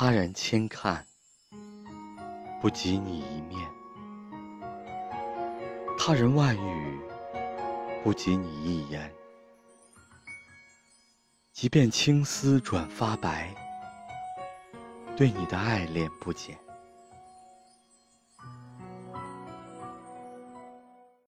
他人千看不及你一面。他人万语不及你一言。即便青丝转发白对你的爱恋不减。